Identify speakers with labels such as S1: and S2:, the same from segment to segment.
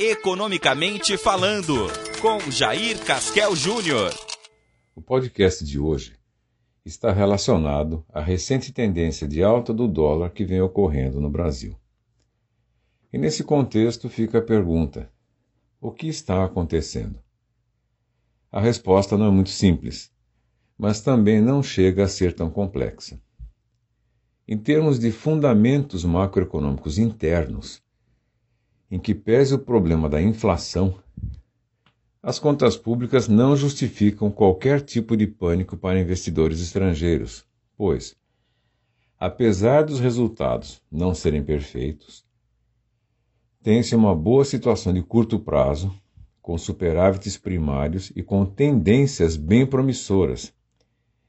S1: Economicamente Falando, com Jair Casquel Júnior.
S2: O podcast de hoje está relacionado à recente tendência de alta do dólar que vem ocorrendo no Brasil. E nesse contexto fica a pergunta: o que está acontecendo? A resposta não é muito simples, mas também não chega a ser tão complexa. Em termos de fundamentos macroeconômicos internos, em que pese o problema da inflação, as contas públicas não justificam qualquer tipo de pânico para investidores estrangeiros, pois, apesar dos resultados não serem perfeitos, tem-se uma boa situação de curto prazo, com superávites primários e com tendências bem promissoras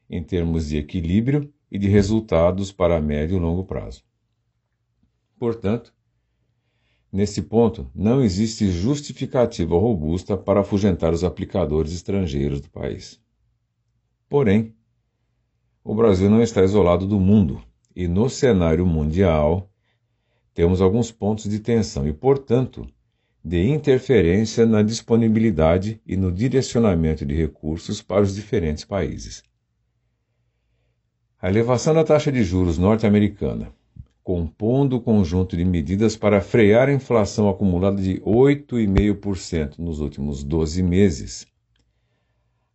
S2: em termos de equilíbrio e de resultados para médio e longo prazo. Portanto, nesse ponto, não existe justificativa robusta para afugentar os aplicadores estrangeiros do país. Porém, o Brasil não está isolado do mundo e, no cenário mundial, temos alguns pontos de tensão e, portanto, de interferência na disponibilidade e no direcionamento de recursos para os diferentes países. A elevação da taxa de juros norte-americana, compondo o conjunto de medidas para frear a inflação acumulada de 8,5% nos últimos 12 meses,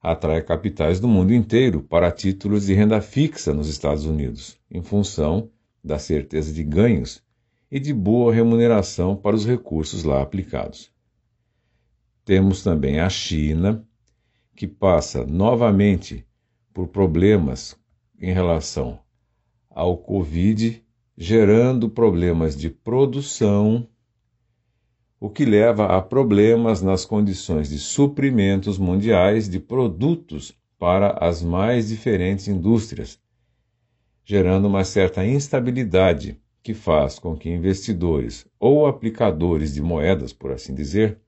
S2: atrai capitais do mundo inteiro para títulos de renda fixa nos Estados Unidos, em função da certeza de ganhos e de boa remuneração para os recursos lá aplicados. Temos também a China, que passa novamente por problemas em relação ao Covid, gerando problemas de produção, o que leva a problemas nas condições de suprimentos mundiais de produtos para as mais diferentes indústrias, gerando uma certa instabilidade que faz com que investidores ou aplicadores de moedas, por assim dizer,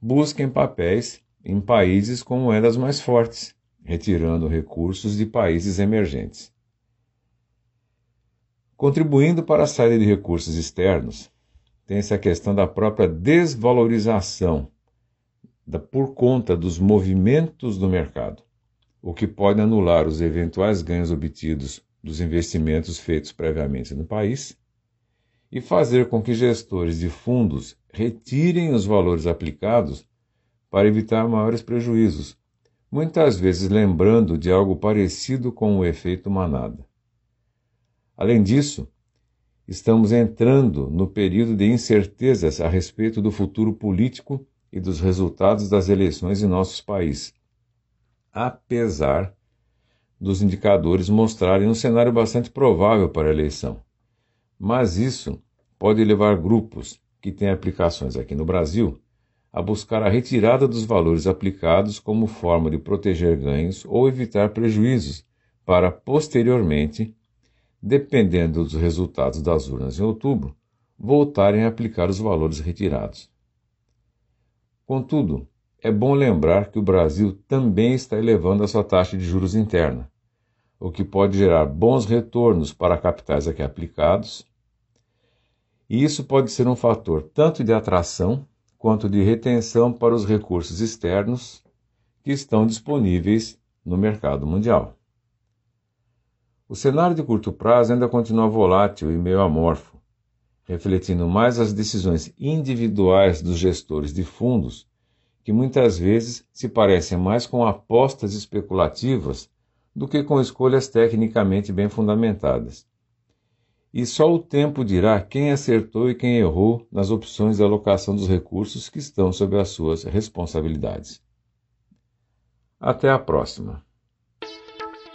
S2: busquem papéis em países com moedas mais fortes, retirando recursos de países emergentes. Contribuindo para a saída de recursos externos, tem-se a questão da própria desvalorização da, por conta dos movimentos do mercado, o que pode anular os eventuais ganhos obtidos dos investimentos feitos previamente no país e fazer com que gestores de fundos retirem os valores aplicados para evitar maiores prejuízos, muitas vezes lembrando de algo parecido com o efeito manada. Além disso, estamos entrando no período de incertezas a respeito do futuro político e dos resultados das eleições em nosso país, apesar dos indicadores mostrarem um cenário bastante provável para a eleição. Mas isso pode levar grupos que têm aplicações aqui no Brasil a buscar a retirada dos valores aplicados como forma de proteger ganhos ou evitar prejuízos, para posteriormente, dependendo dos resultados das urnas em outubro, voltarem a aplicar os valores retirados. Contudo, é bom lembrar que o Brasil também está elevando a sua taxa de juros interna, o que pode gerar bons retornos para capitais aqui aplicados. E isso pode ser um fator tanto de atração quanto de retenção para os recursos externos que estão disponíveis no mercado mundial. O cenário de curto prazo ainda continua volátil e meio amorfo, refletindo mais as decisões individuais dos gestores de fundos, que muitas vezes se parecem mais com apostas especulativas do que com escolhas tecnicamente bem fundamentadas e só o tempo dirá quem acertou e quem errou nas opções de alocação dos recursos que estão sob as suas responsabilidades. Até a próxima.